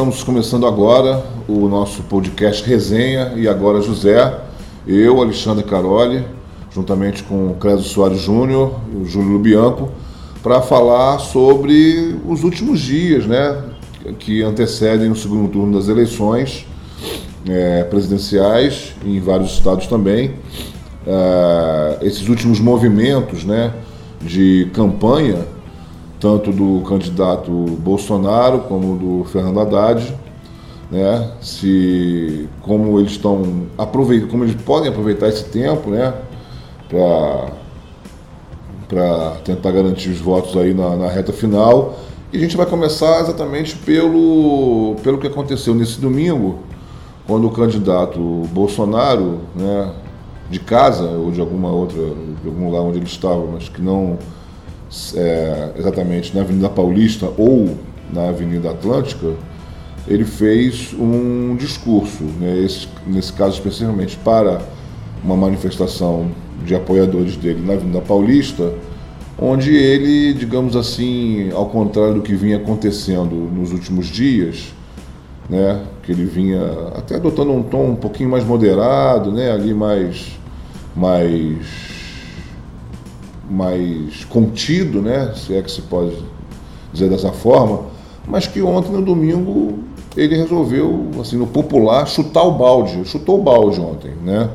Estamos começando agora o nosso podcast Resenha e agora José, eu, Alexandre Caroli, juntamente com o Clésio Soares Júnior e o Júlio Lubianco, para falar sobre os últimos dias, né, que antecedem o segundo turno das eleições é, presidenciais em vários estados também. É, esses últimos movimentos, né, de campanha tanto do candidato Bolsonaro como do Fernando Haddad, né? Se como eles estão aproveitando, como eles podem aproveitar esse tempo, né? Para para tentar garantir os votos aí na, na, reta final. E a gente vai começar exatamente pelo, pelo que aconteceu nesse domingo, quando o candidato Bolsonaro, né, de casa ou de alguma outra, de algum lugar onde ele estava, mas que não é, exatamente na Avenida Paulista ou na Avenida Atlântica, ele fez um discurso, né, esse, nesse caso especificamente para uma manifestação de apoiadores dele na Avenida Paulista, onde ele, digamos assim, ao contrário do que vinha acontecendo nos últimos dias, né, que ele vinha até adotando um tom um pouquinho mais moderado, né, ali mais mais mais contido, né, se é que se pode dizer dessa forma, mas que ontem, no domingo, ele resolveu, assim, no popular, chutar o balde, chutou o balde ontem, né,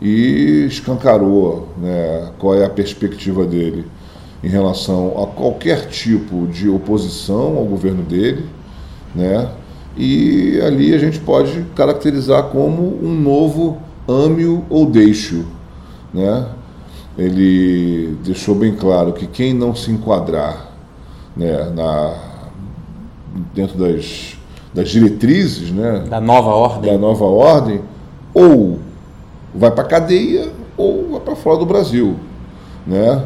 e escancarou né, qual é a perspectiva dele em relação a qualquer tipo de oposição ao governo dele, né, e ali a gente pode caracterizar como um novo ame-o ou deixe-o, né, ele deixou bem claro que quem não se enquadrar né, na, dentro das, das diretrizes né, da nova ordem, da nova ordem ou vai para a cadeia ou vai para fora do Brasil. Né?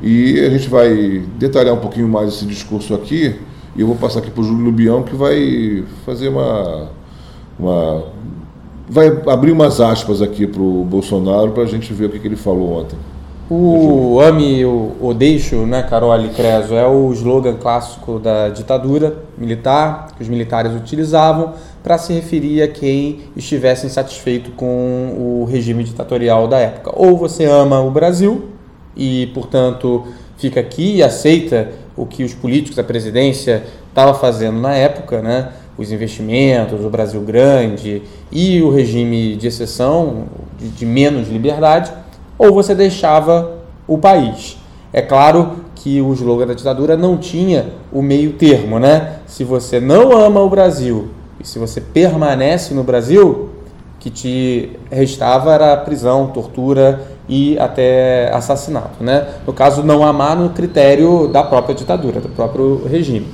E a gente vai detalhar um pouquinho mais esse discurso aqui e eu vou passar aqui para o Júlio Lubião que vai fazer uma, uma vai abrir umas aspas aqui para o Bolsonaro para a gente ver o que, que ele falou ontem. O ame o, deixo, né, Carol Creso, é o slogan clássico da ditadura militar que os militares utilizavam para se referir a quem estivesse insatisfeito com o regime ditatorial da época. Ou você ama o Brasil e, portanto, fica aqui e aceita o que os políticos, a presidência estava fazendo na época, né? os investimentos, o Brasil grande e o regime de exceção, de, de menos liberdade, ou você deixava o país. É claro que o slogan da ditadura não tinha o meio termo, né? Se você não ama o Brasil e se você permanece no Brasil, que te restava era prisão, tortura e até assassinato, né? No caso, não amar no critério da própria ditadura, do próprio regime.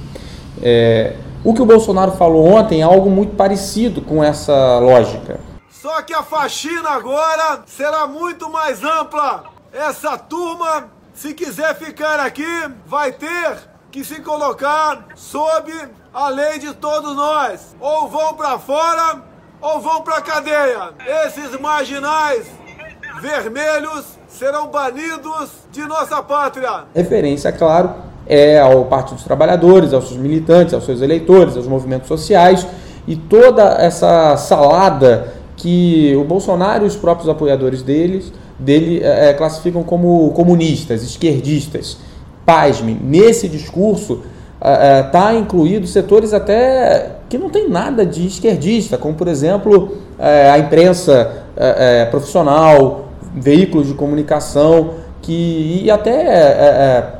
É, o que o Bolsonaro falou ontem é algo muito parecido com essa lógica. Só que a faxina agora será muito mais ampla. Essa turma, se quiser ficar aqui, vai ter que se colocar sob a lei de todos nós. Ou vão para fora ou vão para cadeia. Esses marginais vermelhos serão banidos de nossa pátria. Referência, claro, é ao Partido dos Trabalhadores, aos seus militantes, aos seus eleitores, aos movimentos sociais e toda essa salada que o Bolsonaro e os próprios apoiadores deles, dele é, é, classificam como comunistas, esquerdistas. Pasme, nesse discurso está é, é tá incluído setores até que não tem nada de esquerdista, como por exemplo é, a imprensa é, profissional, veículos de comunicação, que e até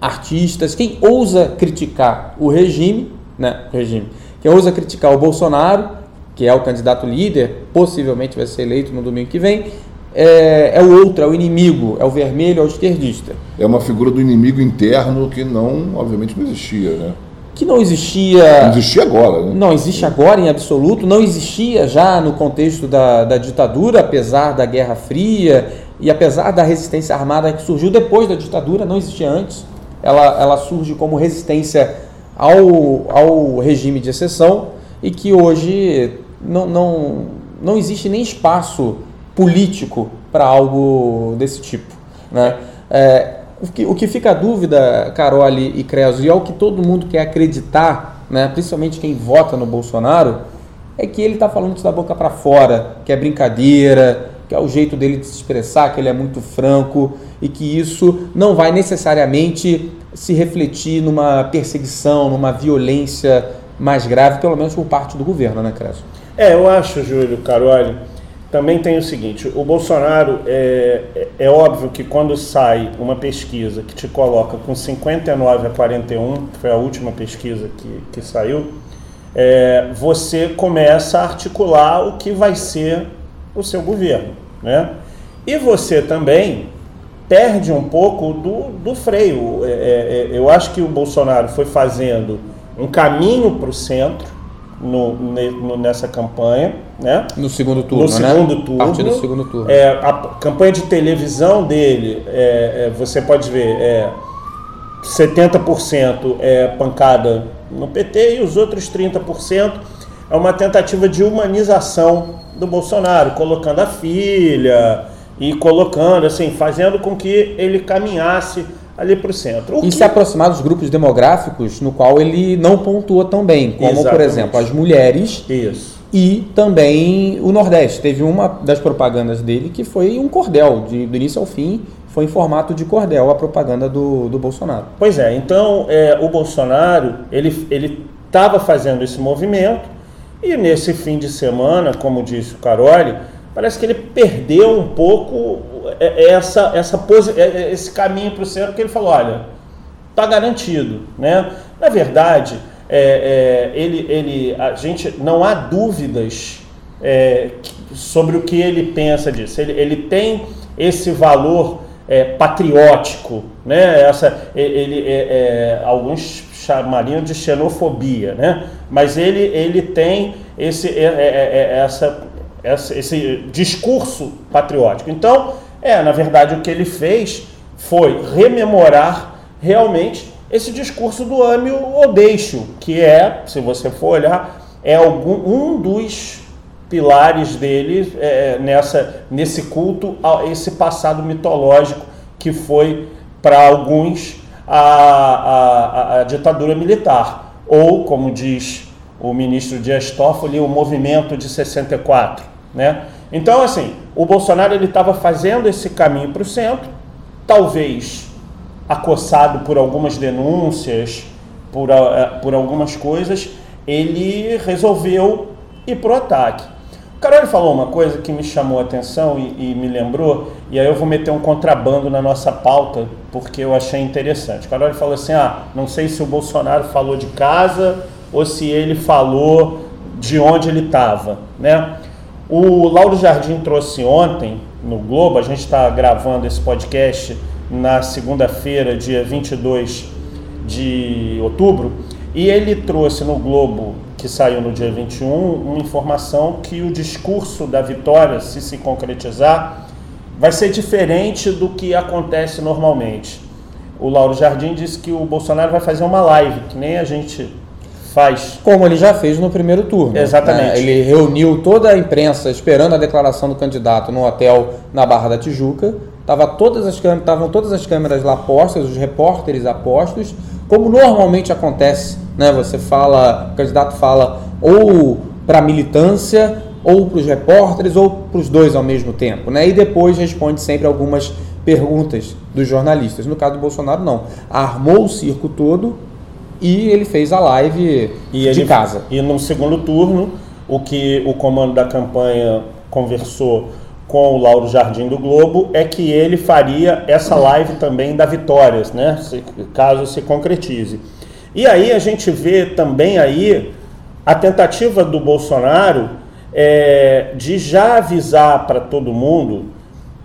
artistas, quem ousa criticar o regime, né, regime, quem ousa criticar o Bolsonaro que é o candidato líder, possivelmente vai ser eleito no domingo que vem, é, é, o outro, é o inimigo, é o vermelho, é o esquerdista. É uma figura do inimigo interno que não, obviamente, não existia, né? Que não existia. Não existia agora, né? Não existe agora em absoluto, não existia já no contexto da, da ditadura, apesar da Guerra Fria e apesar da resistência armada que surgiu depois da ditadura, não existia antes. Ela, ela surge como resistência ao, ao regime de exceção e que hoje não, não, não existe nem espaço político para algo desse tipo. Né? É, o, que, o que fica a dúvida, Carole e Creso, e é o que todo mundo quer acreditar, né, principalmente quem vota no Bolsonaro, é que ele está falando isso da boca para fora, que é brincadeira, que é o jeito dele de se expressar, que ele é muito franco e que isso não vai necessariamente se refletir numa perseguição, numa violência mais grave, pelo menos por parte do governo, né, Crespo? É, eu acho, Júlio Caroli, também tem o seguinte, o Bolsonaro, é, é, é óbvio que quando sai uma pesquisa que te coloca com 59 a 41, que foi a última pesquisa que, que saiu, é, você começa a articular o que vai ser o seu governo. Né? E você também perde um pouco do, do freio. É, é, é eu acho que o Bolsonaro foi fazendo um caminho para o centro no, no, nessa campanha. Né? No segundo turno, no segundo né? turno. Parte do segundo turno. É, a campanha de televisão dele, é, é, você pode ver, é 70% é pancada no PT e os outros 30% é uma tentativa de humanização do Bolsonaro, colocando a filha e colocando, assim, fazendo com que ele caminhasse ali para o centro. O e que... se aproximar dos grupos demográficos no qual ele não pontua tão bem, como, Exatamente. por exemplo, as mulheres. Isso. E também o Nordeste. Teve uma das propagandas dele que foi um cordel, de, do início ao fim, foi em formato de cordel a propaganda do, do Bolsonaro. Pois é, então é, o Bolsonaro ele ele estava fazendo esse movimento e nesse fim de semana, como disse o Caroli, parece que ele perdeu um pouco essa, essa pose, é, esse caminho para o centro que ele falou, olha, está garantido, né? Na verdade, é, é, ele, ele, a gente não há dúvidas é, sobre o que ele pensa disso. Ele, ele tem esse valor é, patriótico, né? Essa, ele, é, é, alguns chamariam de xenofobia, né? Mas ele, ele tem esse, é, é, essa, essa, esse discurso patriótico. Então, é, na verdade, o que ele fez foi rememorar realmente esse discurso do ame ou deixo, que é, se você for olhar, é algum, um dos pilares dele é, nessa, nesse culto a esse passado mitológico que foi para alguns a, a, a, ditadura militar, ou, como diz o ministro Dias Toffoli, o movimento de 64. Né? Então, assim, o Bolsonaro ele estava fazendo esse caminho para o centro, talvez acossado por algumas denúncias, por, eh, por algumas coisas, ele resolveu ir para o ataque. Carol falou uma coisa que me chamou a atenção e, e, me lembrou, e aí eu vou meter um contrabando na nossa pauta, porque eu achei interessante. Carol falou assim: ah, não sei se o Bolsonaro falou de casa ou se ele falou de onde ele estava. Né? O Lauro Jardim trouxe ontem no Globo, a gente está gravando esse podcast na segunda-feira, dia 22 de outubro, e ele trouxe no Globo que saiu no dia 21, uma informação que o discurso da vitória, se se concretizar, vai ser diferente do que acontece normalmente. O Lauro Jardim disse que o Bolsonaro vai fazer uma live, que nem a gente faz. Como ele já fez no primeiro turno. Exatamente. Né? Ele reuniu toda a imprensa esperando a declaração do candidato no hotel na Barra da Tijuca. Tava todas as estavam todas as câmeras lá postas, os repórteres apostos, como normalmente acontece né? Você fala, o candidato fala ou para a militância, ou para os repórteres, ou para os dois ao mesmo tempo, né? E depois responde sempre algumas perguntas dos jornalistas. No caso do Bolsonaro, não. Armou o circo todo e ele fez a live e de ele, casa. E no segundo turno, o que o comando da campanha conversou com o Lauro Jardim do Globo é que ele faria essa live também da Vitórias, né? Se, caso se concretize. E aí a gente vê também aí a tentativa do Bolsonaro é, de já avisar para todo mundo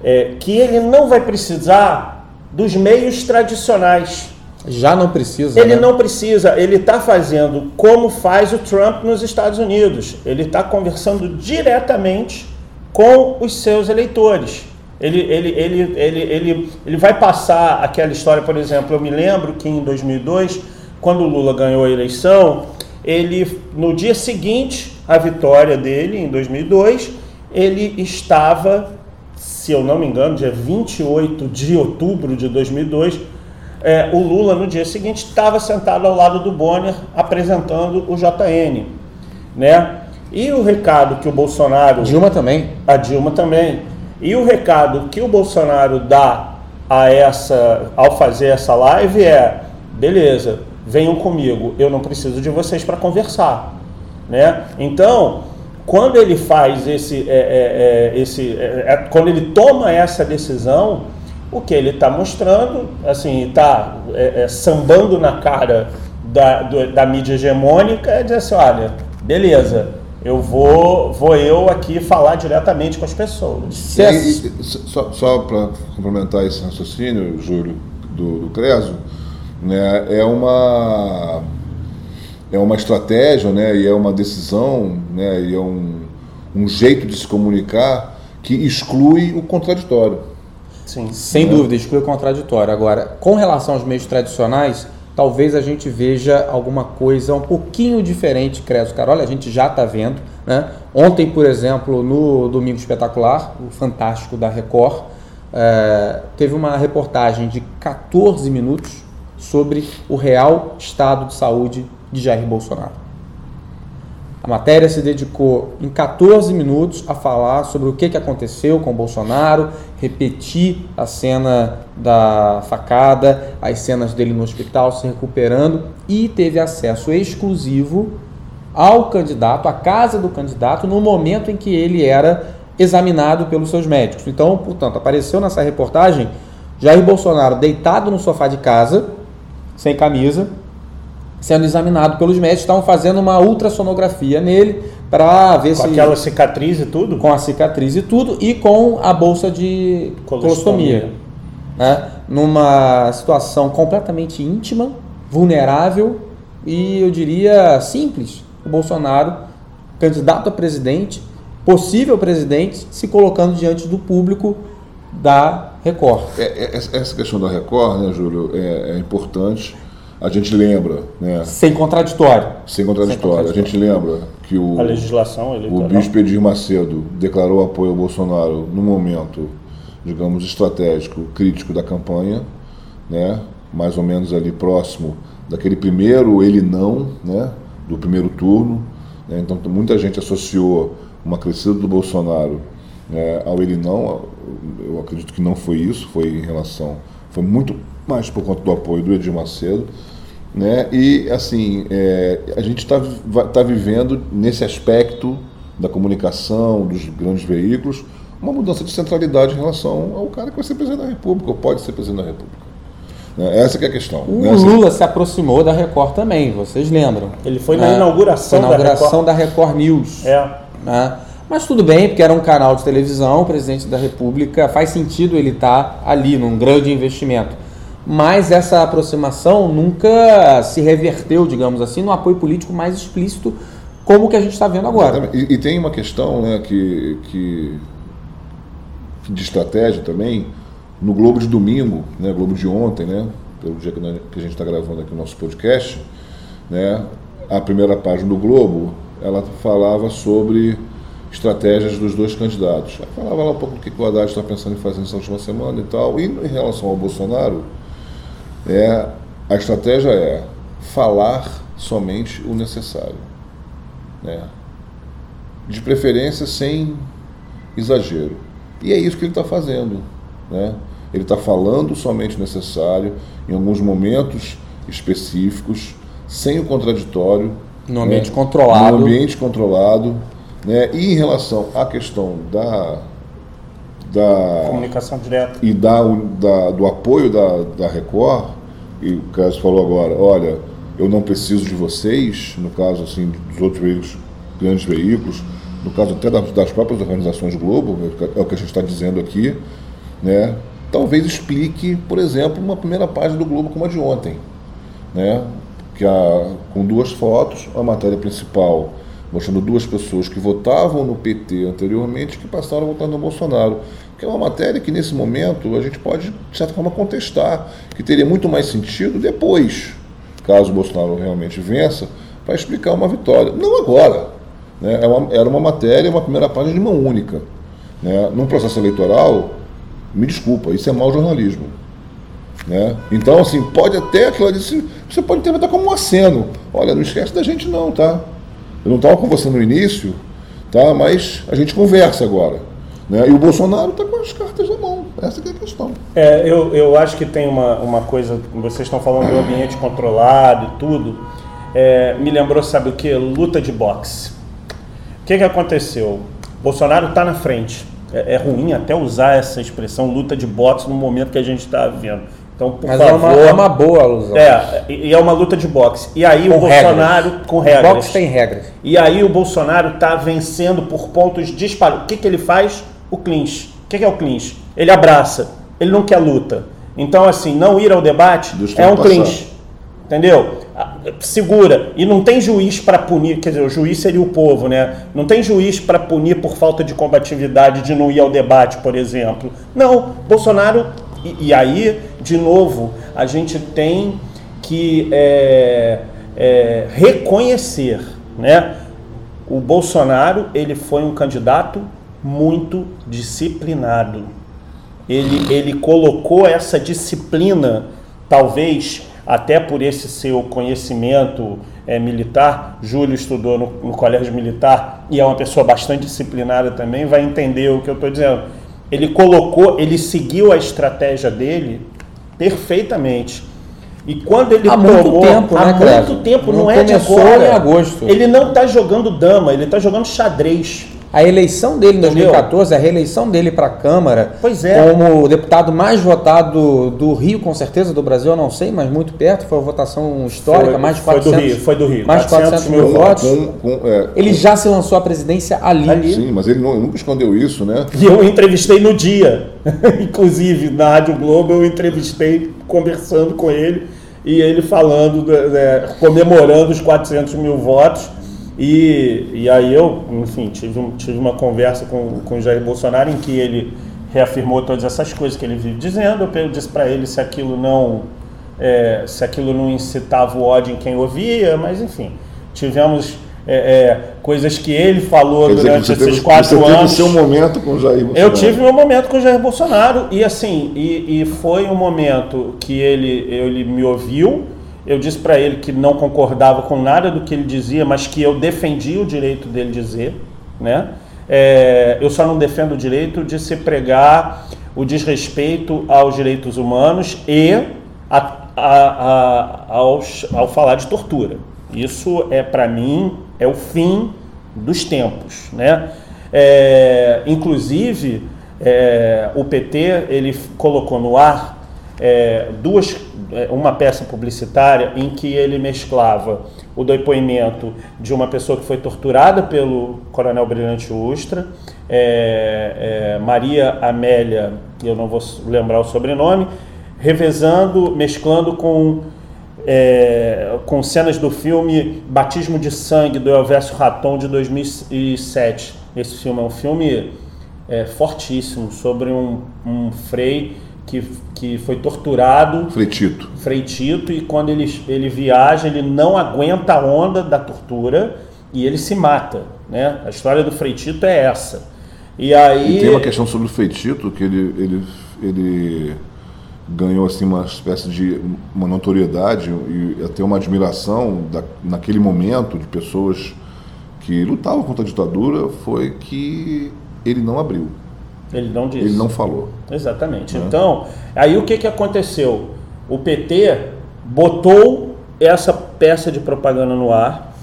é, que ele não vai precisar dos meios tradicionais. Já não precisa. Ele né? não precisa. Ele está fazendo como faz o Trump nos Estados Unidos. Ele está conversando diretamente com os seus eleitores. Ele, ele, ele, ele, ele, ele vai passar aquela história, por exemplo, eu me lembro que em 2002 quando o Lula ganhou a eleição, ele no dia seguinte à vitória dele, em 2002, ele estava, se eu não me engano, dia 28 de outubro de 2002, é, o Lula no dia seguinte estava sentado ao lado do Bonner apresentando o JN, né? E o recado que o Bolsonaro. Dilma também. A Dilma também. E o recado que o Bolsonaro dá a essa, ao fazer essa live é: beleza, venham comigo, eu não preciso de vocês para conversar. Né? Então, quando ele faz esse, é, é, é esse é, é, quando ele toma essa decisão, o que ele está mostrando, assim, está é, sambando na cara da, do, da mídia hegemônica, é dizer assim, olha, beleza, eu vou, vou eu aqui falar diretamente com as pessoas. E, e, só só para complementar esse raciocínio, Júlio, do, do Creso, né, é uma é uma estratégia, né, e é uma decisão, né, e é um, um jeito de se comunicar que exclui o contraditório. Sim. Sem né? dúvida, exclui o contraditório. Agora, com relação aos meios tradicionais, talvez a gente veja alguma coisa um pouquinho diferente, Creso Carol, a gente já está vendo. Né? Ontem, por exemplo, no Domingo Espetacular, o Fantástico da Record, é, teve uma reportagem de 14 minutos sobre o real estado de saúde de Jair Bolsonaro. Matéria se dedicou em 14 minutos a falar sobre o que, que aconteceu com Bolsonaro, repetir a cena da facada, as cenas dele no hospital se recuperando e teve acesso exclusivo ao candidato, à casa do candidato, no momento em que ele era examinado pelos seus médicos. Então, portanto, apareceu nessa reportagem Jair Bolsonaro deitado no sofá de casa, sem camisa, sendo examinado pelos médicos, estavam fazendo uma ultrassonografia nele para ver com se. Com aquela cicatriz e tudo? Com a cicatriz e tudo, e com a bolsa de colostomia. Né? Numa situação completamente íntima, vulnerável e eu diria simples. O Bolsonaro, candidato a presidente, possível presidente, se colocando diante do público da Record. É, é, essa questão da Record, né, Júlio, é, é importante a gente lembra, né? Sem contraditório. Sem contraditório. Sem contraditório. A gente lembra que o, a legislação o bispo Edir Macedo declarou apoio ao Bolsonaro no momento, digamos, estratégico, crítico da campanha, né? Mais ou menos ali próximo daquele primeiro ele não, né? Do primeiro turno. Né? Então muita gente associou uma crescida do Bolsonaro né, ao ele não. Eu acredito que não foi isso. Foi em relação, foi muito mais por conta do apoio do Edir Macedo. Né? E, assim, é, a gente está tá vivendo nesse aspecto da comunicação, dos grandes veículos, uma mudança de centralidade em relação ao cara que vai ser presidente da República, ou pode ser presidente da República. Né? Essa é a questão. O né? Lula se aproximou da Record também, vocês lembram? Ele foi na inauguração, foi na inauguração da, Record. da Record News. É. Né? Mas tudo bem, porque era um canal de televisão, o presidente da República, faz sentido ele estar tá ali num grande investimento mas essa aproximação nunca se reverteu, digamos assim, no apoio político mais explícito, como o que a gente está vendo agora. E, e, tem uma questão né, que, que, de estratégia também, no Globo de domingo, né, Globo de ontem, né, pelo dia que, a gente está gravando aqui o nosso podcast, né, a primeira página do Globo, ela falava sobre estratégias dos dois candidatos. Ela falava lá um pouco do que o Haddad está pensando em fazer nessa última semana e tal. E em relação ao Bolsonaro, é, a estratégia é falar somente o necessário. Né? De preferência sem exagero. E é isso que ele está fazendo. Né? Ele está falando somente o necessário, em alguns momentos específicos, sem o contraditório. No ambiente né? controlado. No ambiente controlado. Né? E em relação à questão da, da comunicação direta e da, da, do apoio da, da Record, e o Carlos falou agora, olha, eu não preciso de vocês, no caso assim dos outros veículos, grandes veículos, no caso até das, das próprias organizações Globo, é o que a gente está dizendo aqui, né? Talvez explique, por exemplo, uma primeira página do Globo como a de ontem, né? Que a, com duas fotos, a matéria principal mostrando duas pessoas que votavam no PT anteriormente que passaram a votar no Bolsonaro que é uma matéria que nesse momento a gente pode, de certa forma, contestar, que teria muito mais sentido depois, caso o Bolsonaro realmente vença, para explicar uma vitória. Não agora. Né? É era uma matéria, uma primeira página de mão única. Né? Num processo eleitoral, me desculpa, isso é mau jornalismo. Né? Então, assim, pode até aquilo ali, você pode interpretar como um aceno. Olha, não esquece da gente não, tá? Eu não estava com você no início, tá? Mas a gente conversa agora. Né? E o Bolsonaro está com as cartas na mão. Essa é a questão. É, eu, eu acho que tem uma, uma coisa, vocês estão falando do ambiente controlado e tudo. É, me lembrou, sabe o que? Luta de boxe. O que, que aconteceu? Bolsonaro está na frente. É, é, ruim até usar essa expressão luta de boxe no momento que a gente está vivendo. Então, por Mas favor. é, uma, é uma boa alusão. É, e é uma luta de boxe. E aí Com o Bolsonaro, regras. com regras. Boxe tem regras. E aí o Bolsonaro está vencendo por pontos disparos. O que, que ele faz? O clinch. O que, que é o clinch? Ele abraça. Ele não quer luta. Então, assim, não ir ao debate é um passar. clinch. Entendeu? Ah, Segura. E não tem juiz para punir, quer dizer, o juiz seria o povo, né? Não tem juiz para punir por falta de combatividade, de não ir ao debate, por exemplo. Não, Bolsonaro. E, e aí, de novo, a gente tem que é, é, reconhecer, né? O Bolsonaro, ele foi um candidato muito disciplinado. Ele, ele colocou essa disciplina, talvez até por esse seu conhecimento é, militar. Júlio estudou no, no colégio militar e é uma pessoa bastante disciplinada também, vai entender o que eu estou dizendo. Ele colocou, ele seguiu a estratégia dele perfeitamente. E quando ele Há muito tomou, tempo, há né, muito tempo, não, Não é de agora. em agosto. Ele não está jogando dama, ele está jogando xadrez. A eleição dele em Entendeu? 2014, a reeleição dele para a Câmara, Pois é. como o deputado mais votado do Rio, com certeza, do Brasil, eu não sei, mas muito perto, foi uma votação histórica, Foi- mais de foi do 400, Rio, foi do Rio, mais de 400 mil Com- votos. com- com- é, Ele já se lançou à presidência ali. Ali. Sim, mas ele, não- ele nunca escondeu isso, né? E eu entrevistei no dia, inclusive na Rádio Globo, eu entrevistei conversando com ele e ele falando, né, comemorando os 400 mil votos. E, e aí eu, enfim, tive, um- tive uma conversa com, com o Jair Bolsonaro em que ele reafirmou todas essas coisas que ele vive dizendo. Eu disse para ele se aquilo não é, se aquilo não incitava o ódio em quem ouvia, mas enfim, tivemos é, é, coisas que ele falou dizer durante esses teve, quatro você teve o anos. seu momento com o Jair Bolsonaro. Eu tive meu momento com o Jair Bolsonaro e assim, e, e foi um momento que ele, ele me ouviu. Eu disse para ele que não concordava com nada do que ele dizia, mas que eu defendia o direito dele dizer, né? É, eu só não defendo o direito de se pregar o desrespeito aos direitos humanos e a, a, a, aos, ao falar de tortura. Isso é para mim é o fim dos tempos, né? É, inclusive é, o PT ele colocou no ar é, duas é, uma peça publicitária em que ele mesclava o depoimento de uma pessoa que foi torturada pelo Coronel Brilhante Ustra, é, é, Maria Amélia, eu não vou lembrar o sobrenome, revezando, mesclando com é, com cenas do filme Batismo de Sangue, do Elvésio Raton, de 2007. Esse filme é um filme é, fortíssimo sobre um, um frei que, que foi torturado, Frei Tito. Frei Tito, e quando ele, ele viaja, ele não aguenta a onda da tortura e ele se mata. Né? A história do Frei Tito é essa. E aí. E tem uma questão sobre o Frei Tito, que ele, ele, ele ganhou assim, uma espécie de uma notoriedade e até uma admiração da, naquele momento de pessoas que lutavam contra a ditadura, foi que ele não abriu, Ele não disse. ele não falou. Exatamente. Então, aí o que, que aconteceu? O PT botou essa peça de propaganda no ar.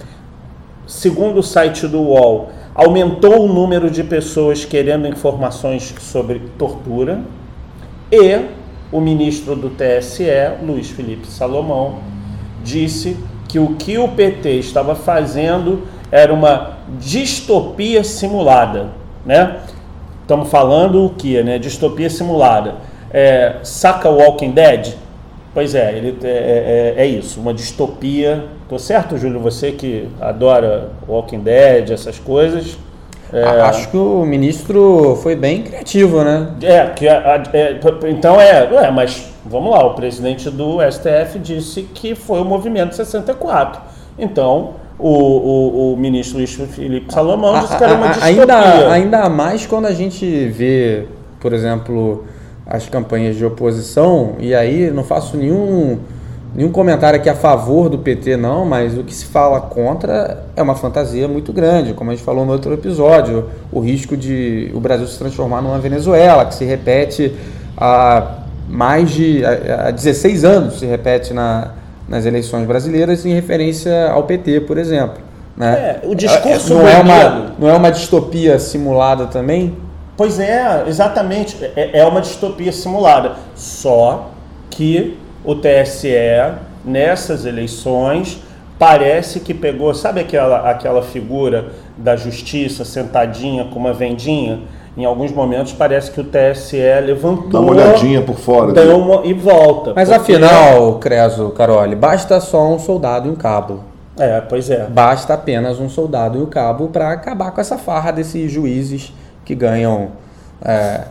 Segundo o site do UOL, aumentou o número de pessoas querendo informações sobre tortura. E o ministro do TSE, Luiz Felipe Salomão, disse que o que o PT estava fazendo era uma distopia simulada, né? Estamos falando o que, né? Distopia simulada. É, saca Walking Dead? Pois é, ele é, é- é isso, uma distopia. Tô certo, Júlio? Você que adora Walking Dead, essas coisas. É, Acho que o ministro foi bem criativo, né? é, que é, então é, é, mas vamos lá, o presidente do STF disse que foi o movimento 64. Então, o, o, o ministro Luiz Felipe Salomão disse que era uma distopia. ainda, ainda mais quando a gente vê, por exemplo, as campanhas de oposição, e aí não faço nenhum, nenhum comentário aqui a favor do PT, não, mas o que se fala contra é uma fantasia muito grande, como a gente falou no outro episódio, o risco de o Brasil se transformar numa Venezuela, que se repete há mais de há 16 anos, se repete na, nas eleições brasileiras, em referência ao PT, por exemplo. Né? É, o discurso não é, uma, não é uma distopia simulada também? Pois é, exatamente. É, é uma distopia simulada. Só que o TSE, nessas eleições, parece que pegou, sabe aquela, aquela figura da justiça sentadinha com uma vendinha? Em alguns momentos parece que o TSE levantou. Dá uma olhadinha por fora. Deu uma, e volta. Mas porque... afinal, Creso, Carole, basta só um soldado e um cabo. É, pois é. Basta apenas um soldado e um cabo para acabar com essa farra desses juízes que ganham é,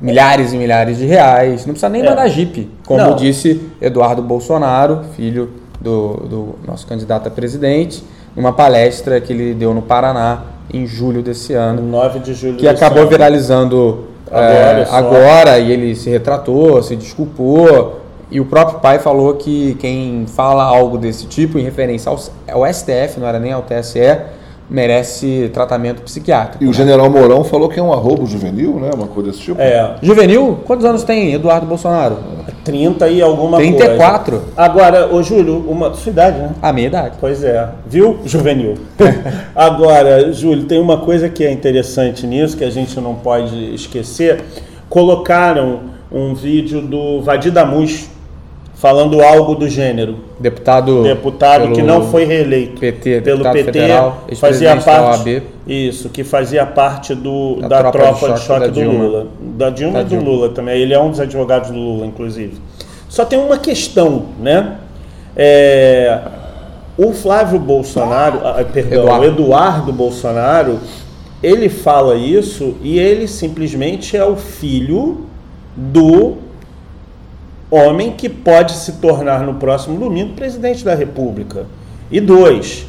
milhares e milhares de reais. Não precisa nem é. mandar jipe, como Não. disse Eduardo Bolsonaro, filho do, do nosso candidato a presidente, numa palestra que ele deu no Paraná em julho desse ano. 9 de julho Que acabou ano. viralizando agora, é, agora e ele se retratou, se desculpou. E o próprio pai falou que quem fala algo desse tipo em referência ao, ao STF, não era nem ao TSE, merece tratamento psiquiátrico. E o general Mourão falou que é um arrobo juvenil, né? Uma coisa desse tipo. É. Juvenil? Quantos anos tem Eduardo Bolsonaro? 30 e alguma 34. coisa. 34. Agora, ô Júlio, uma sua idade, né? A minha idade. Pois é. Viu? Juvenil. Agora, Júlio, tem uma coisa que é interessante nisso, que a gente não pode esquecer. Colocaram um vídeo do Vadir Damus, falando algo do gênero. Deputado, deputado que não foi reeleito PT, pelo PT, federal, fazia parte isso, que fazia parte do, da, da tropa, tropa, de choque, de choque do Lula, da Dilma da e do Dilma. Lula também. Ele é um dos advogados do Lula, inclusive. Só tem uma questão, né? É, o Flávio Bolsonaro, ah, perdão, Eduardo. o Eduardo Bolsonaro, ele fala isso e ele simplesmente é o filho do homem que pode se tornar no próximo domingo presidente da República. E dois,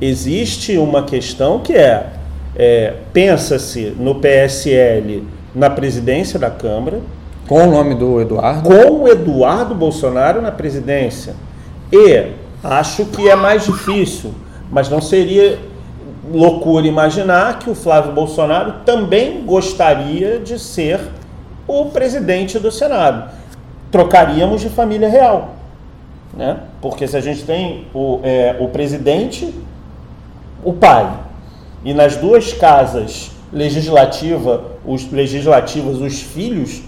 existe uma questão que é, é pensa-se no PSL na presidência da Câmara. Com o nome do Eduardo? Com o Eduardo Bolsonaro na presidência. E acho que é mais difícil, mas não seria loucura imaginar que o Flávio Bolsonaro também gostaria de ser o presidente do Senado trocaríamos de família real. Né? Porque se a gente tem o, é, o presidente, o pai, e nas duas casas legislativa, os legislativos, os filhos,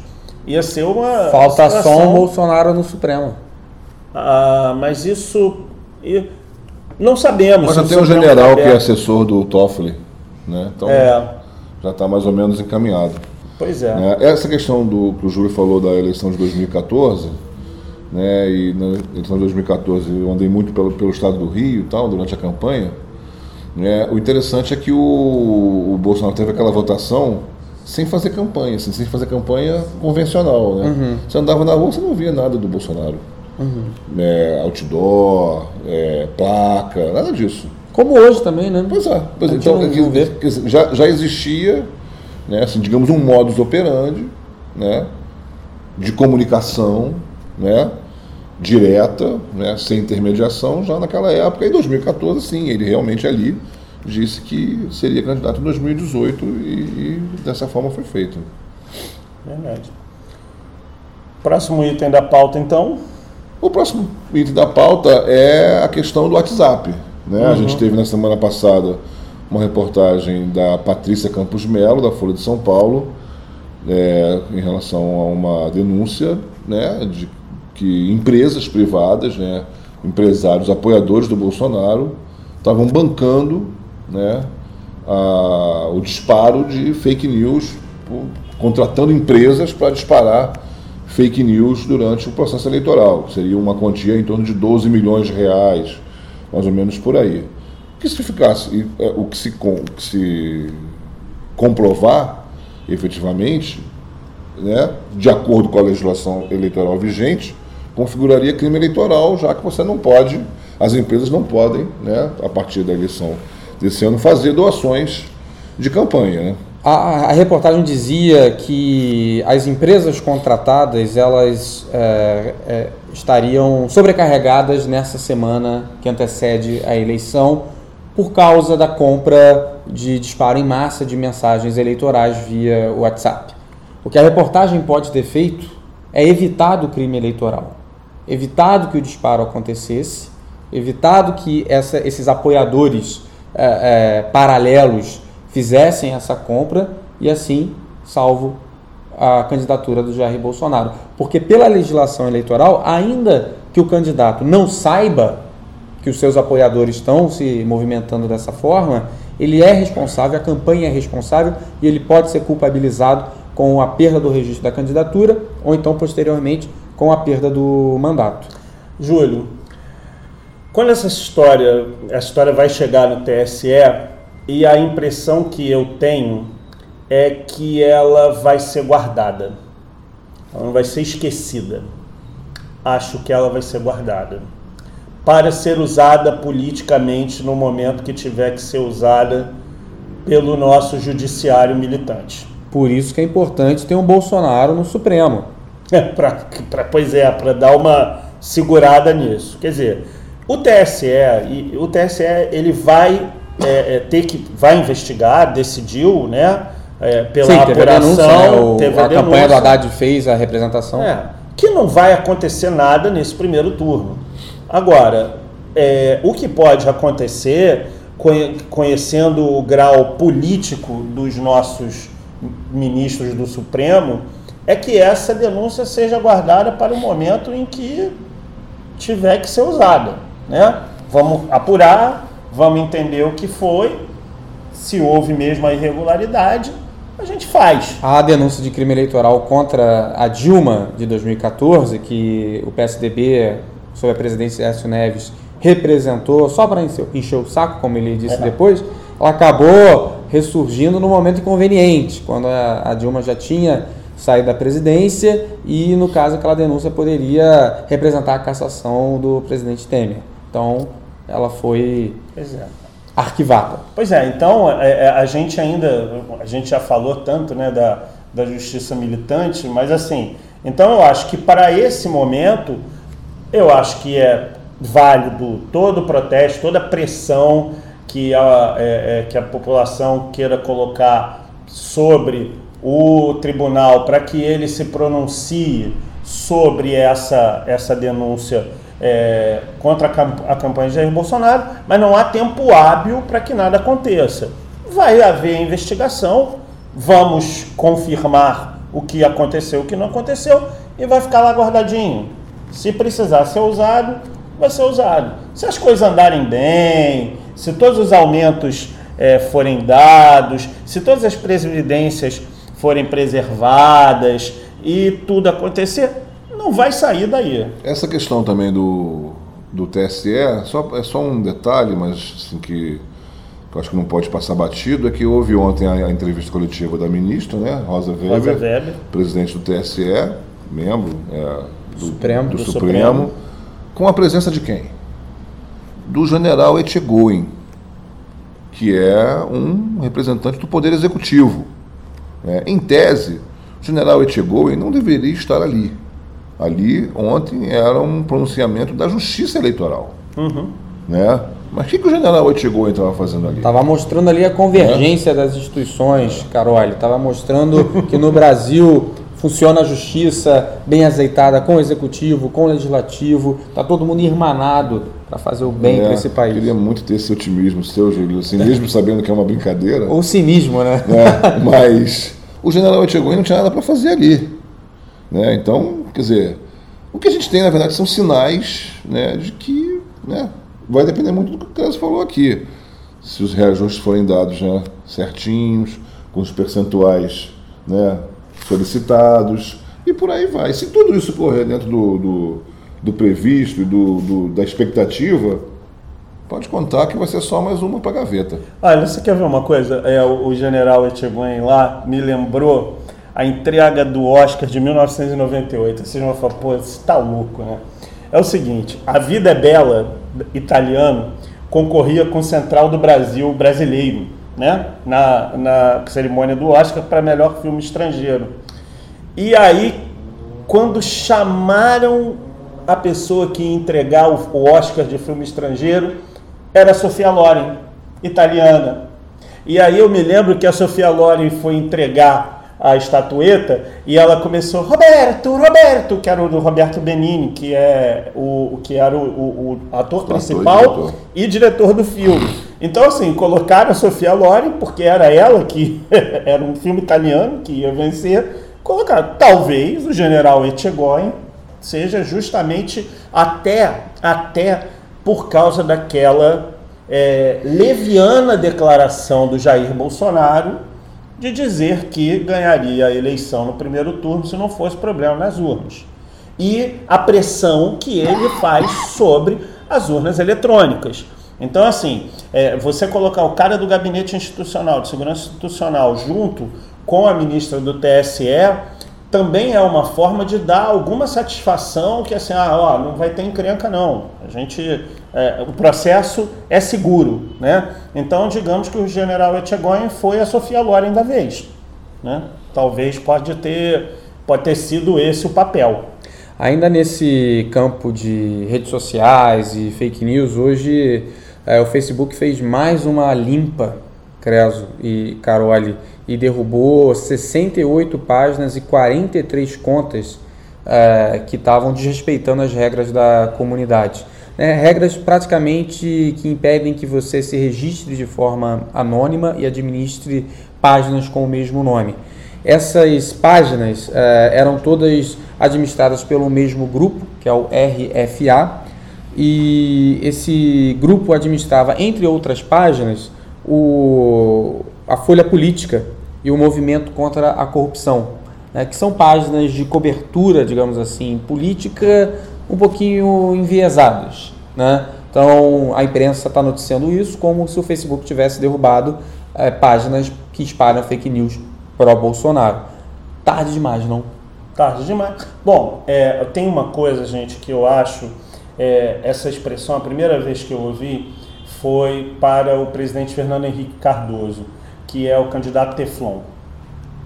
ia ser uma. Falta situação... só um Bolsonaro no Supremo. Ah, mas isso. Não sabemos. Mas já tem um general que é assessor do Toffoli, né? Então é. já está mais ou menos encaminhado. Pois é. Né? Essa questão do que o Júlio falou da eleição de 2014, né? E na eleição de 2014 eu andei muito pelo, pelo estado do Rio e tal, durante a campanha. Né? O interessante é que o, o Bolsonaro teve aquela votação sem fazer campanha, assim, sem fazer campanha convencional. Né? Uhum. Você andava na rua, você não via nada do Bolsonaro. Uhum. É, outdoor, é, placa, nada disso. Como hoje também, né? Pois é. Pois é então, já, já existia né, assim, digamos, um modus operandi né, de comunicação né, direta, né, sem intermediação, já naquela época. Em 2014, sim, ele realmente ali disse que seria candidato em 2018 e, e dessa forma foi feito. Verdade. Próximo item da pauta, então? O próximo item da pauta é a questão do WhatsApp. Né? Uhum. A gente teve na semana passada uma reportagem da Patrícia Campos Melo, da Folha de São Paulo, é, em relação a uma denúncia né, de que empresas privadas, né, empresários apoiadores do Bolsonaro, estavam bancando né, a, o disparo de fake news, contratando empresas para disparar fake news durante o processo eleitoral. Seria uma quantia em torno de 12 milhões de reais, mais ou menos por aí que se ficasse, é, o que se, o que se comprovar efetivamente, né, de acordo com a legislação eleitoral vigente, configuraria crime eleitoral, já que você não pode, as empresas não podem, né, a partir da eleição desse ano, fazer doações de campanha. Né? A, a, reportagem dizia que as empresas contratadas elas é, é, estariam sobrecarregadas nessa semana que antecede a eleição por causa da compra de disparo em massa de mensagens eleitorais via WhatsApp. O que a reportagem pode ter feito é evitado o crime eleitoral, evitado que o disparo acontecesse, evitado que essa, esses apoiadores é, é, paralelos fizessem essa compra e assim salvo a candidatura do Jair Bolsonaro. Porque pela legislação eleitoral, ainda que o candidato não saiba que os seus apoiadores estão se movimentando dessa forma, ele é responsável, a campanha é responsável e ele pode ser culpabilizado com a perda do registro da candidatura ou então posteriormente com a perda do mandato. Júlio, quando essa história, a história vai chegar no TSE e a impressão que eu tenho é que ela vai ser guardada. Ela não vai ser esquecida. Acho que ela vai ser guardada para ser usada politicamente no momento que tiver que ser usada pelo nosso judiciário militante. Por isso que é importante ter um Bolsonaro no Supremo. É, pra, pra, pois é, para dar uma segurada nisso. Quer dizer, o TSE, o TSE ele vai é, é, ter que vai investigar, decidiu, né? É, pela Sim, apuração, teve a, denúncia, né? o, teve a, a campanha do Haddad fez a representação. É, que não vai acontecer nada nesse primeiro turno. Agora, é, o que pode acontecer, conhecendo o grau político dos nossos ministros do Supremo, é que essa denúncia seja guardada para o momento em que tiver que ser usada. Né? Vamos apurar, vamos entender o que foi, se houve mesmo a irregularidade, a gente faz. A denúncia de crime eleitoral contra a Dilma de 2014, que o PSDB, sob a presidência de Écio Neves, representou só para encher, o saco, como ele disse é. depois, ela acabou ressurgindo no momento inconveniente, quando a, Dilma já tinha saído da presidência e, no caso, aquela denúncia poderia representar a cassação do presidente Temer. Então, ela foi é. arquivada. Pois é, então é, é, a gente ainda, a gente já falou tanto né, da, da justiça militante, mas assim, então eu acho que para esse momento, eu acho que é válido todo o protesto, toda a pressão que a, é, é, que a população queira colocar sobre o tribunal para que ele se pronuncie sobre essa, essa denúncia é, contra a, a campanha de Jair Bolsonaro, mas não há tempo hábil para que nada aconteça. Vai haver investigação, vamos confirmar o que aconteceu, o que não aconteceu, e vai ficar lá guardadinho. Se precisar ser usado, vai ser usado. Se as coisas andarem bem, se todos os aumentos é, forem dados, se todas as previdências forem preservadas e tudo acontecer, não vai sair daí. Essa questão também do, do TSE, só, é só um detalhe, mas assim, que, que eu acho que não pode passar batido, é que houve ontem a, a entrevista coletiva da ministra, né, Rosa Weber, Rosa Weber. presidente do TSE, membro é, do, Supremo, do, do Supremo, Supremo, com a presença de quem? do general Etchegoyen, que é um representante do Poder Executivo. É, em tese, o general Etchegoyen não deveria estar ali. Ali, ontem, era um pronunciamento da Justiça Eleitoral. Uhum. Né? Mas o que, que o general Etchegoyen estava fazendo ali? Estava mostrando ali a convergência é? das instituições, Carol. Estava mostrando que no Brasil funciona a justiça bem azeitada com o executivo, com o legislativo, está todo mundo irmanado para fazer o bem é, para esse país. Queria muito ter esse otimismo seu, Júlio, assim, mesmo sabendo que é uma brincadeira. Ou cinismo, né? É, mas o general Etchegoyen não tinha nada para fazer ali. Né? Então, quer dizer, o que a gente tem, na verdade, são sinais né, de que né, vai depender muito do que o Clésio falou aqui. Se os reajustes forem dados né, certinhos, com os percentuais né, solicitados e por aí vai. Se tudo isso correr dentro do, do, do previsto e do, do, da expectativa, pode contar que vai ser só mais uma para gaveta. Olha, você quer ver uma coisa? É, o, general Etchegoyen lá me lembrou a entrega do Oscar de 1998. Vocês vão falar, pô, você tá louco, né? É o seguinte, A Vida é Bela, italiano, concorria com Central do Brasil brasileiro né? Na, na cerimônia do Oscar para melhor filme estrangeiro. E aí, quando chamaram a pessoa que ia entregar o Oscar de filme estrangeiro, era Sofia Loren, italiana. E aí eu me lembro que a Sofia Loren foi entregar a estatueta e ela começou Roberto, Roberto, que era o do Roberto Benini, que é o que era o, o, o ator principal e diretor. e diretor do filme. Então assim colocaram a Sofia Loren porque era ela que era um filme italiano que ia vencer. Colocaram talvez o General Etchegoyen seja justamente até até por causa daquela é, leviana declaração do Jair Bolsonaro de dizer que ganharia a eleição no primeiro turno se não fosse problema nas urnas. E a pressão que ele faz sobre as urnas eletrônicas. Então, assim, é, você colocar o cara do gabinete institucional, de segurança institucional, junto com a ministra do TSE, também é uma forma de dar alguma satisfação que assim, ah, ó, não vai ter encrenca não. A gente, é, o processo é seguro, né? Então, digamos que o general Etchegoyen foi a Sofia Loren da vez, né? Talvez pode ter, pode ter sido esse o papel. Ainda nesse campo de redes sociais e fake news, hoje é, o Facebook fez mais uma limpa, Creso e Caroli, e derrubou 68 páginas e 43 contas é, que estavam desrespeitando as regras da comunidade. É, regras praticamente que impedem que você se registre de forma anônima e administre páginas com o mesmo nome. Essas páginas é, eram todas administradas pelo mesmo grupo, que é o RFA, e esse grupo administrava, entre outras páginas, o, a Folha Política e o Movimento contra a Corrupção, né, que são páginas de cobertura, digamos assim, política um pouquinho enviesadas. Né? Então a imprensa está noticiando isso como se o Facebook tivesse derrubado é, páginas que espalham fake news pró-Bolsonaro. Tarde demais, não? Tarde demais. Bom, é, tem uma coisa, gente, que eu acho, é, essa expressão, a primeira vez que eu ouvi, foi para o presidente Fernando Henrique Cardoso, que é o candidato Teflon.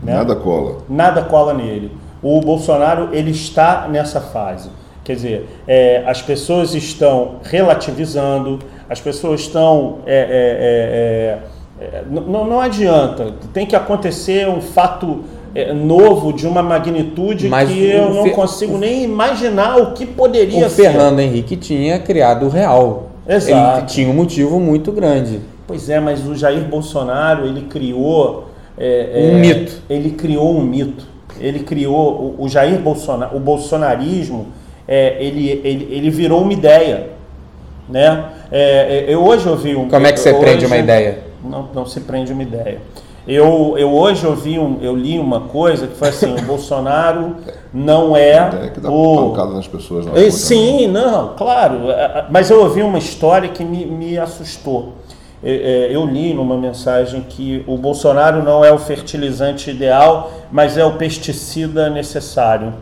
Né? Nada cola. Nada cola nele. O Bolsonaro ele está nessa fase. Quer dizer, é, as pessoas estão relativizando, as pessoas estão. É, é, é, é não, não adianta, tem que acontecer um fato é, novo de uma magnitude Mas que eu não consigo nem imaginar o que poderia o ser. O Fernando Henrique tinha criado o real. Exato. Ele tinha um motivo muito grande. Pois é, mas o Jair Bolsonaro, ele criou... É, um é, mito. Ele criou um mito. Ele criou... O, o Jair Bolsonaro... O bolsonarismo, é, ele, ele, ele virou uma ideia, né? É, é eu hoje ouvi um... Como é que você hoje, prende uma ideia? Não, não se prende uma ideia. Eu, eu hoje ouvi um, eu li uma coisa que foi assim, o Bolsonaro não é, é que dá o nas pessoas. Não, sim, não, claro. É, é, mas eu ouvi uma história que me, me assustou. Eu li numa mensagem que o Bolsonaro não é o fertilizante ideal, mas é o pesticida necessário.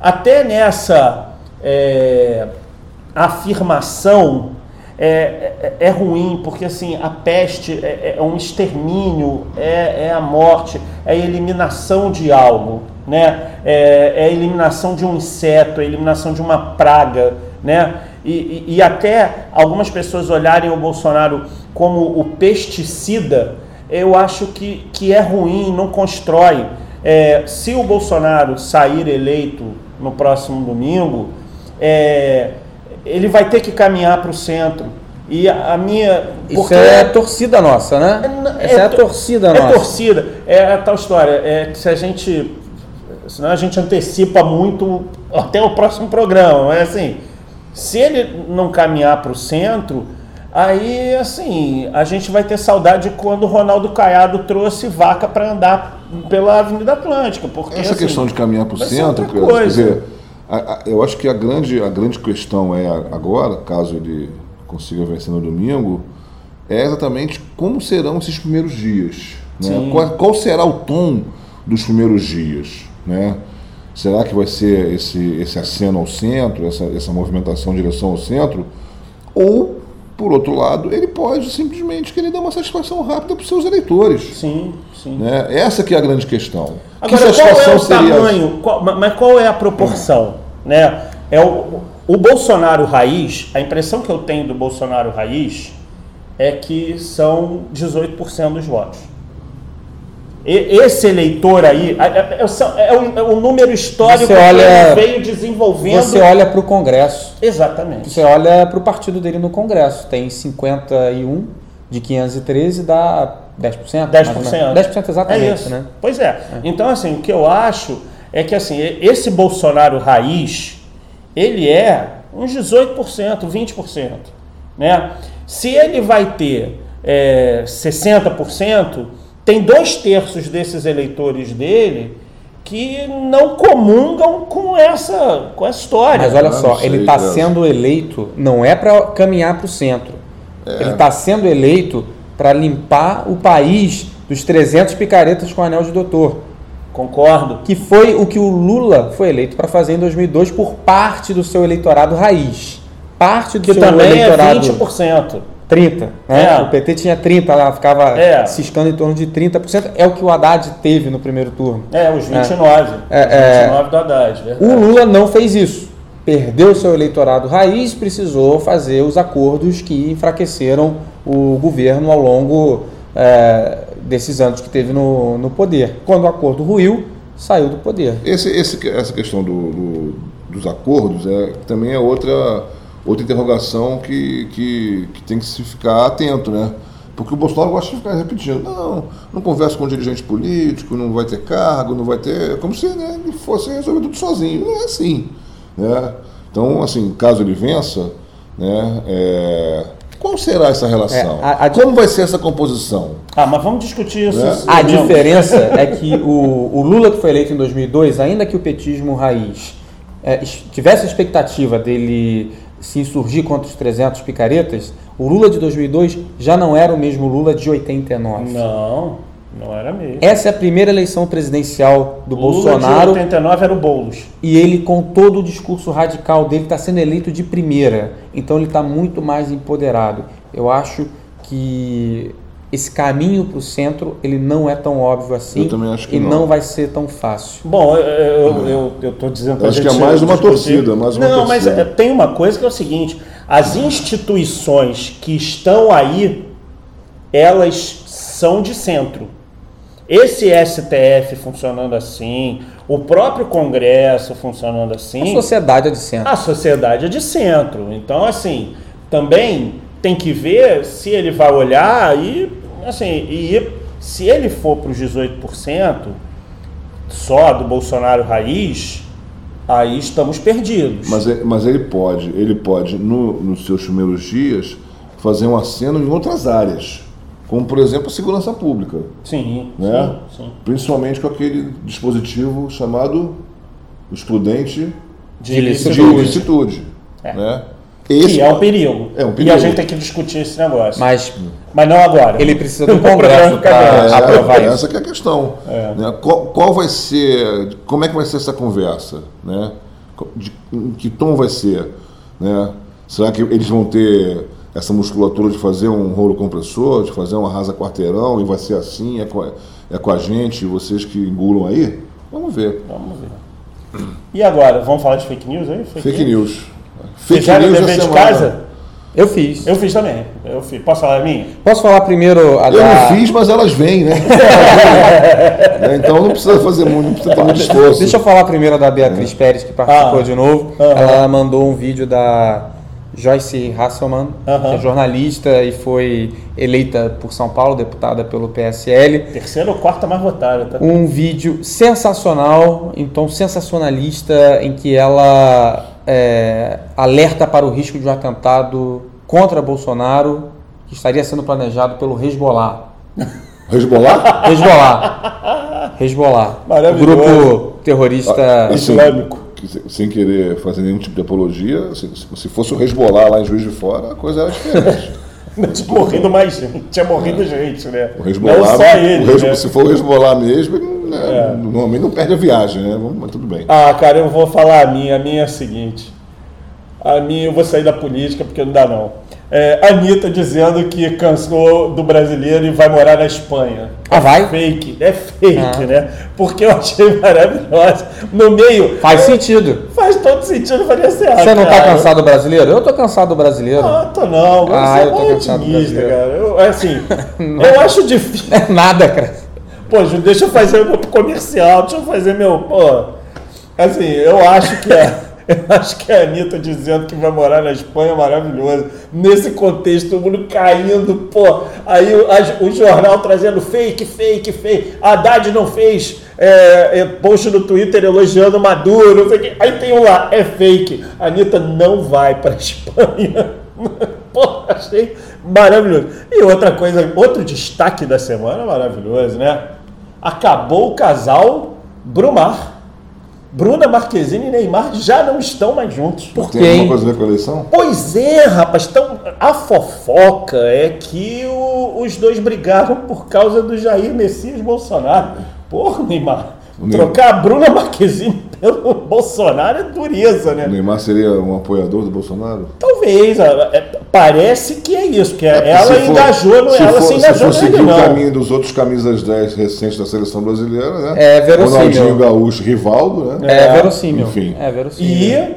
Até nessa é, afirmação é, é, é, ruim, porque assim, a peste é, é um extermínio, é, é, a morte, é a eliminação de algo, né? É, é, a eliminação de um inseto, é a eliminação de uma praga, né? E, e, e, até algumas pessoas olharem o Bolsonaro como o pesticida, eu acho que, que é ruim, não constrói. É, se o Bolsonaro sair eleito no próximo domingo, é, ele vai ter que caminhar para o centro. E a, minha. Isso é a torcida nossa, né? É, Essa é, é a torcida é nossa. É torcida. É a tal história. É que se a gente. Senão a gente antecipa muito até o próximo programa. Mas assim, se ele não caminhar para o centro, aí assim, a gente vai ter saudade quando o Ronaldo Caiado trouxe vaca para andar pela Avenida Atlântica. Porque, Essa assim, questão de caminhar para o centro, quer dizer eu acho que a grande, a grande questão é agora, caso ele consiga vencer no domingo, é exatamente como serão esses primeiros dias. Né? Qual, qual, será o tom dos primeiros dias? Né? Será que vai ser esse, esse aceno ao centro, essa, essa movimentação em direção ao centro? Ou por outro lado, ele pode simplesmente querer dar uma satisfação rápida para os seus eleitores. Sim, sim. Né? Essa que é a grande questão. Agora, que qual é o seria tamanho, qual- ma- mas qual é a proporção? Né? É o, o Bolsonaro raiz, a impressão que eu tenho do Bolsonaro raiz é que são 18% dos votos. E- esse eleitor aí, é, é- é- é um, é um número histórico Você que olha- ele veio desenvolvendo. Você olha para o Congresso, Exatamente. você olha para o partido dele no Congresso. Tem 51 de 513, dá 10%. mais ou menos. 10%. 10% exatamente, é isso. né? Pois é. Então, assim, o que eu acho é que assim, esse Bolsonaro raiz, ele é uns 18%, 20%. Né? Se ele vai ter é, 60%, tem dois terços desses eleitores dele que não comungam com essa, com essa história. Mas olha só, ele está sendo eleito, não é para caminhar para o centro. É. Ele está sendo eleito para limpar o país dos 300 picaretas com anel de doutor. Concordo. Que foi o que o Lula foi eleito para fazer em 2002 por parte do seu eleitorado raiz. Parte do Que seu também é eleitorado... 20%. 30, né? É. O PT tinha 30 lá, ficava É. ciscando em torno de 30%. É o que o Haddad teve no primeiro turno. É, os 29. É, os é. 29 do Haddad, verdade. O Lula não fez isso. Perdeu seu eleitorado raiz, precisou fazer os acordos que enfraqueceram o governo ao longo é, desses anos que teve no, no poder. Quando o acordo ruiu, saiu do poder. Esse, esse- essa questão do- do- dos acordos é, também é outra, outra interrogação que, que, que tem que se ficar atento, né? Porque o Bolsonaro gosta de ficar repetindo, não, não conversa com dirigente político, não vai ter cargo, não vai ter. Como se né, ele fosse resolver tudo sozinho. Não é assim. Né? Então, assim, caso ele vença, né, é, qual será essa relação? É, a- a- Como vai ser essa composição? Ah, mas vamos discutir isso. Né? A diferença é que o, o Lula que foi eleito em 2002, ainda que o petismo raiz é, es- tivesse a expectativa dele se insurgir contra os 300 picaretas, o Lula de 2002 já não era o mesmo Lula de 89. Não, não era mesmo. Essa é a primeira eleição presidencial do Lula Bolsonaro de 89 era o Boulos. e ele, com todo o discurso radical dele, está sendo eleito de primeira. Então ele está muito mais empoderado. Eu acho que esse caminho para o centro ele não é tão óbvio assim Eu também acho que e não. não vai ser tão fácil. Bom, eu, eu tô dizendo pra Acho gente que é mais uma discutir. torcida, mais uma Não, torcida. mas é, tem uma coisa que é o seguinte: as instituições que estão aí, elas são de centro. Esse STF funcionando assim, o próprio Congresso funcionando A assim, sociedade é de centro. a sociedade é de centro. Então, assim, também tem que ver se ele vai olhar e, assim, e se ele for para os 18% só do Bolsonaro raiz, aí estamos perdidos. Mas, é- mas ele pode, ele pode, no- nos seus primeiros dias, fazer um aceno em outras áreas, como por exemplo a segurança pública, sim, né? sim, sim. principalmente com aquele dispositivo chamado excludente De De de Ilicitude. ilicitude. É. Né? Que é um perigo. É um E a perigo. gente tem que discutir esse negócio. Mas, Mas não agora. ele precisa do Congresso para grande. aprovar é, isso. essa que é a questão. É. né? Qual, qual vai ser, como é que vai ser essa conversa? Né? De, em que tom vai ser? Né? Será que eles vão ter essa musculatura de fazer um rolo compressor, de fazer uma rasa quarteirão e vai ser assim, é com a, é com a gente, vocês que engulam aí? Vamos ver. Vamos ver. E agora, vamos falar de fake news aí? Fake news. Fake Fizeram o da dever de semana. casa? Eu fiz. Eu fiz também. Eu fiz. Posso falar a minha? Posso falar primeiro a Eu da... não fiz, mas elas vêm, né? Né? Então não precisa fazer muito, não precisa ter muito esforço. Deixa eu falar primeiro da Beatriz Pérez, que participou Ah. de novo. Aham. Ela mandou um vídeo da Joyce Hasselman, que é jornalista e foi eleita por São Paulo, deputada pelo PSL. Terceira ou quarta mais votada, tá? Um vídeo sensacional, em tom sensacionalista, em que ela é, alerta para o risco de um atentado contra Bolsonaro, que estaria sendo planejado pelo Hezbollah. Hezbollah? Hezbollah. Hezbollah. Maravilhoso. Grupo terrorista. Assim, Islâmico. Sem querer fazer nenhum tipo de apologia, se, se fosse o Hezbollah lá em Juiz de Fora, a coisa era diferente. Tinha morrido mais gente. Tinha morrido gente, né? O Hezbollah, Não só ele. né? se for o Hezbollah mesmo, né, É. normalmente não perde a viagem, né? Mas tudo bem. Ah, cara, eu vou falar a minha. A minha é a seguinte. A minha eu vou sair da política porque não dá não. É, Anitta dizendo que cansou do brasileiro e vai morar na Espanha. Ah, vai? É fake, é fake, Ah. né? Porque eu achei maravilhosa. No meio. Faz sentido. Faz todo sentido, faria ser. Você não tá cansado do brasileiro? Eu tô cansado do brasileiro. Não, tô não. Você Ah, é eu tô mó cansado do otimista, brasileiro. cara. Eu, assim, eu acho difícil. É nada, cara. Pô, deixa eu fazer meu comercial, deixa eu fazer meu. Pô. Assim, eu acho que é. Acho que a Anitta dizendo que vai morar na Espanha é maravilhoso. Nesse contexto, todo mundo caindo, pô. Aí o, a- o jornal trazendo fake, fake, fake. Haddad não fez é, é, post no Twitter elogiando Maduro, o. Aí tem um lá, é fake. A Anitta não vai para Espanha. Pô, achei maravilhoso. E outra coisa, outro destaque da semana maravilhoso, né? Acabou o casal Brumar. Bruna Marquezine e Neymar já não estão mais juntos. Por Tem quê, alguma coisa a ver com a eleição? Pois é, rapaz. Então, a fofoca é que o- os dois brigaram por causa do Jair Messias Bolsonaro. Porra, Neymar. O Neymar- Trocar a Bruna Marquezine pelo Bolsonaro é dureza, O né? Neymar seria um apoiador do Bolsonaro? Talvez. a- é- parece que é isso, que É, ela se for- engajou, se ela for, se se engajou for nele, seguir o não. caminho dos outros camisas 10 recentes da seleção brasileira, né? É verossímil. Ronaldinho Gaúcho, Rivaldo, né? É, verossímil. Enfim. É verossímil.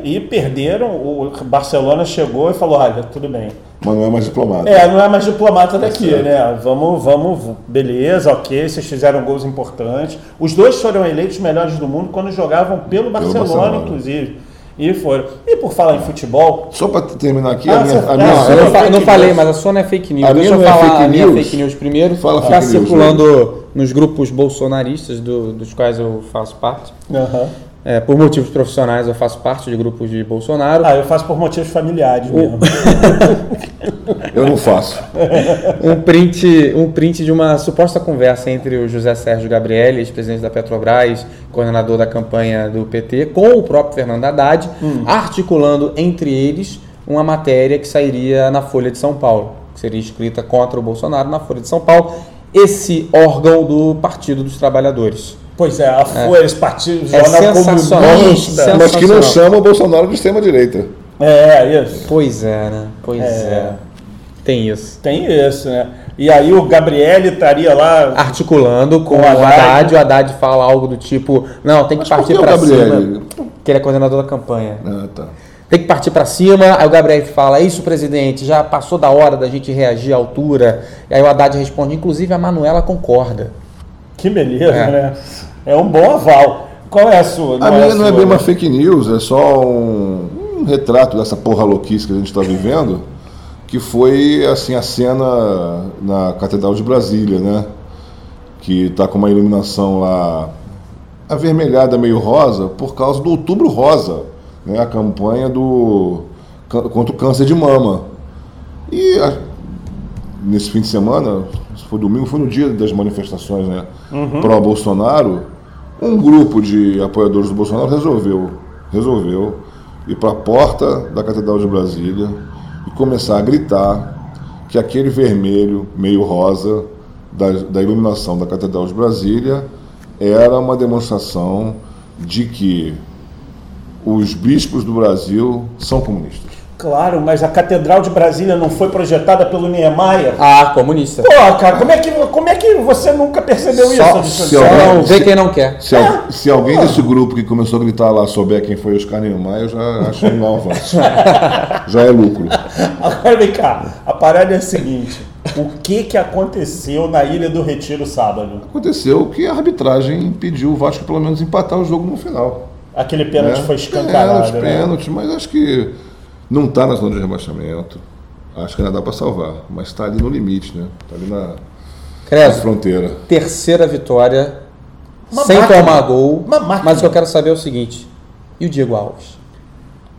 E, e perderam, o Barcelona chegou e falou, olha, tudo bem. Mas não é mais diplomata. É, não é mais diplomata daqui, certo. né? Vamos, vamos, beleza, ok, vocês fizeram gols importantes. Os dois foram eleitos melhores do mundo quando jogavam pelo Barcelona, Barcelona. inclusive. E foram. E por falar em futebol, Só para terminar aqui, Ah, a minha, a minha não, eu não, fa- não falei, mas a sua não é fake news. A Deixa minha eu não é falar fake a minha news? fake news primeiro. Fala tá fake news, circulando nos grupos bolsonaristas do- dos quais eu faço parte. Aham. É, por motivos profissionais, eu faço parte de grupos de Bolsonaro. ah, eu faço por motivos familiares mesmo. Eu não faço. um print, um print de uma suposta conversa entre o José Sérgio Gabriel, ex-presidente da Petrobras, coordenador da campanha do PT, com o próprio Fernando Haddad, articulando entre eles uma matéria que sairia na Folha de São Paulo, que seria escrita contra o Bolsonaro na Folha de São Paulo, esse órgão do Partido dos Trabalhadores. Pois é, a Folha, esse partido, É jornal sensacional. comunista. Sensacional. Mas que não chama o Bolsonaro de extrema-direita. É, isso. Pois é, né? Pois é. Tem isso. Tem isso, né? E aí o Gabriel estaria lá. Articulando com Com o Haddad. Haddad, o Haddad fala algo do tipo: não, tem que Mas partir Gabriel? cima. Que ele é coordenador da campanha. Ah, tá. Tem que partir pra cima. Aí o Gabriel fala: é isso, presidente, já passou da hora da gente reagir à altura. E aí o Haddad responde: inclusive a Manuela concorda. Que beleza, É. né? É um bom aval. Qual é a sua? A minha a não é sua, bem uma né? fake news, é só um, um retrato dessa porra louquice que a gente está vivendo, que foi assim a cena na Catedral de Brasília, né? Que está com uma iluminação lá avermelhada, meio rosa, por causa do Outubro Rosa, né? A campanha do contra o câncer de mama. E nesse fim de semana, se foi domingo, foi no dia das manifestações, né? Pró-Bolsonaro, um grupo de apoiadores do Bolsonaro resolveu, resolveu ir para a porta da Catedral de Brasília e começar a gritar que aquele vermelho meio rosa da, da iluminação da Catedral de Brasília era uma demonstração de que os bispos do Brasil são comunistas. Claro, mas a Catedral de Brasília não foi projetada pelo Niemeyer? Ah, comunista. Pô, cara, como é que, como é que você nunca percebeu Só- isso? se alguém- vê quem não quer. Se, al- se alguém desse grupo que começou a gritar lá souber quem foi Oscar Niemeyer, eu já acho um avanço. já é lucro. Agora vem cá, a parada é a seguinte: o que, que aconteceu na Ilha do Retiro sábado? Aconteceu que a arbitragem impediu o Vasco pelo menos empatar o jogo no final. Aquele pênalti né? foi escancarado. Pênalti, né? pênalti, mas acho que não está na zona de rebaixamento. Acho que ainda dá para salvar, mas está ali no limite, né? Está ali na, na Creso, fronteira. terceira vitória, Uma sem máquina. tomar gol. Mas o que eu quero saber é o seguinte: e o Diego Alves?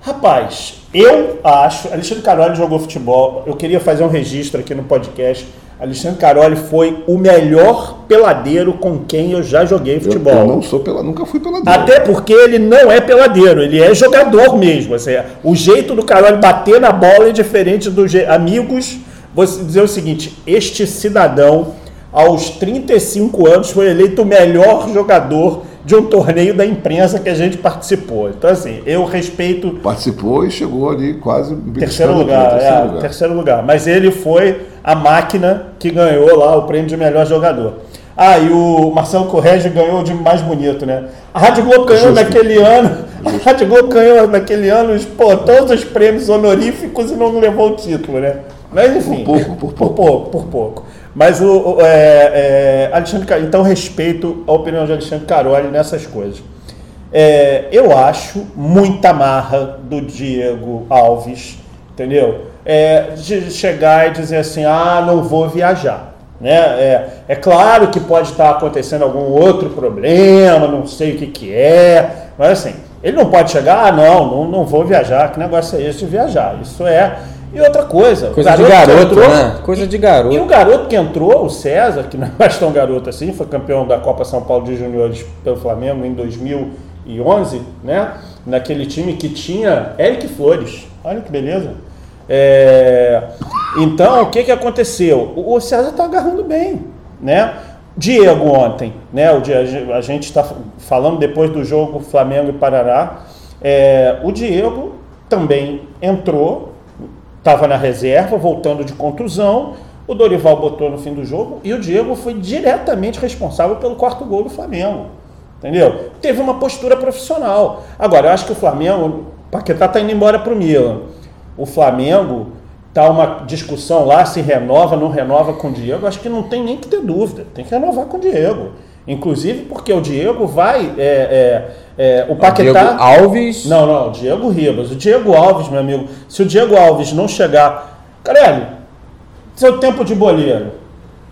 Rapaz, eu acho. Alexandre Caroli jogou futebol. Eu queria fazer um registro aqui no podcast. Alexandre Caroli foi o melhor peladeiro com quem eu já joguei Eu, futebol. eu não sou pela, nunca fui pela Até porque ele não é peladeiro, ele é jogador mesmo. Assim, o jeito do Caroli bater na bola é diferente dos amigos. Vou dizer o seguinte: este cidadão, aos 35 anos, foi eleito o melhor jogador de um torneio da imprensa que a gente participou. Então, assim, eu respeito. Participou e chegou ali quase terceiro lugar, terceiro, é, lugar. terceiro lugar. Mas ele foi a máquina que ganhou lá o prêmio de melhor jogador. Ah, e o Marcelo Correge ganhou de mais bonito, né? A Rádio Globo ganhou naquele ano. Justo. A Rádio Globo ganhou naquele ano pô, todos os prêmios honoríficos e não levou o título, né? Mas enfim. Por pouco, por pouco. Por pouco, por pouco. Mas o, o é, é, Alexandre então respeito a opinião de Alexandre Caroli nessas coisas. É, eu acho muita marra do Diego Alves, entendeu? É, de chegar e dizer assim, ah, não vou viajar. Né? É, é claro que pode estar acontecendo algum outro problema, não sei o que, que é, mas assim, ele não pode chegar, ah, não, não, não vou viajar, que negócio é esse de viajar? Isso é. E outra coisa. Coisa de garoto, entrou, né? Coisa de garoto. E o garoto que entrou, o César, que não é tão garoto assim, foi campeão da Copa São Paulo de Juniores pelo Flamengo em 2011, né? Naquele time que tinha Eric Flores. Olha que beleza. É, então, o que, que aconteceu? O César está agarrando bem, né? Diego ontem, né? O dia, a gente está falando depois do jogo Flamengo e Paraná. É, o Diego também entrou, estava na reserva, voltando de contusão. O Dorival botou no fim do jogo e o Diego foi diretamente responsável pelo quarto gol do Flamengo. Entendeu? Teve uma postura profissional. Agora, eu acho que o Flamengo, o Paquetá está indo embora para o Milan o Flamengo tá uma discussão lá se renova, não renova com o Diego. Acho que não tem nem que ter dúvida, tem que renovar com o Diego. Inclusive porque o Diego vai. É, é, é, o Paquetá. Diego Alves. Não, não, o Diego Ribas. O Diego Alves, meu amigo. Se o Diego Alves não chegar. Caralho, seu tempo de boleiro.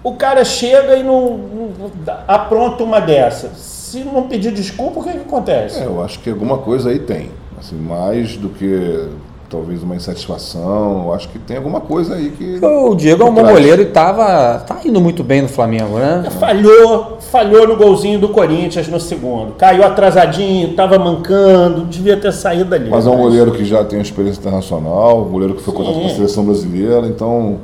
O cara chega e não, não apronta uma dessa. Se não pedir desculpa, o que, que acontece? É, eu acho que alguma coisa aí tem. Assim, mais do que talvez uma insatisfação. Eu acho que tem alguma coisa aí que. O Diego é um bom goleiro e tava, tá indo muito bem no Flamengo, né? Falhou, falhou no golzinho do Corinthians no segundo. Caiu atrasadinho, tava mancando, devia ter saído dali. Mas é um goleiro que já tem experiência internacional, um goleiro que foi contratado com a seleção brasileira, então.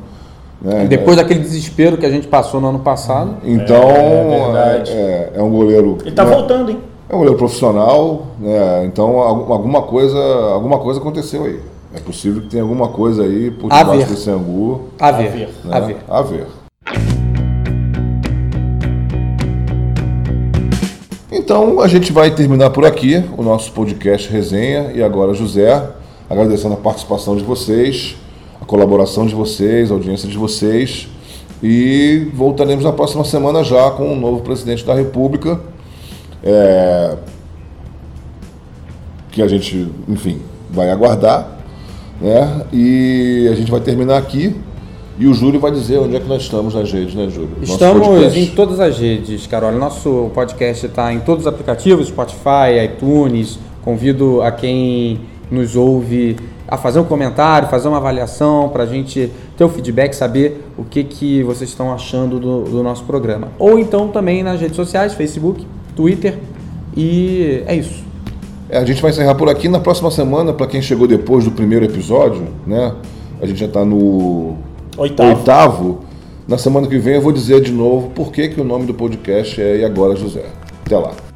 Né, depois é, daquele desespero que a gente passou no ano passado. Então, é, é, é um goleiro. Ele tá né, voltando, hein? É um goleiro profissional, né? Então alguma coisa, alguma coisa aconteceu aí. É possível que tenha alguma coisa aí por debaixo desse angu. A ver. Né? A ver. A ver. Então a gente vai terminar por aqui o nosso podcast resenha e agora José, agradecendo a participação de vocês, a colaboração de vocês, a audiência de vocês e voltaremos na próxima semana já com o novo presidente da República, é, que a gente, enfim, vai aguardar né? E a gente vai terminar aqui. E o Júlio vai dizer onde é que nós estamos nas redes, né, Júlio? Estamos em todas as redes, Carol. Nosso podcast está em todos os aplicativos, Spotify, iTunes. Convido a quem nos ouve a fazer um comentário, fazer uma avaliação para a gente ter o feedback, saber o que, que vocês estão achando do, do nosso programa. Ou então também nas redes sociais, Facebook, Twitter. E é isso. É, a gente vai encerrar por aqui. Na próxima semana, para quem chegou depois do primeiro episódio, né? A gente já está no oitavo. oitavo. Na semana que vem eu vou dizer de novo por que, que o nome do podcast é E Agora José. Até lá.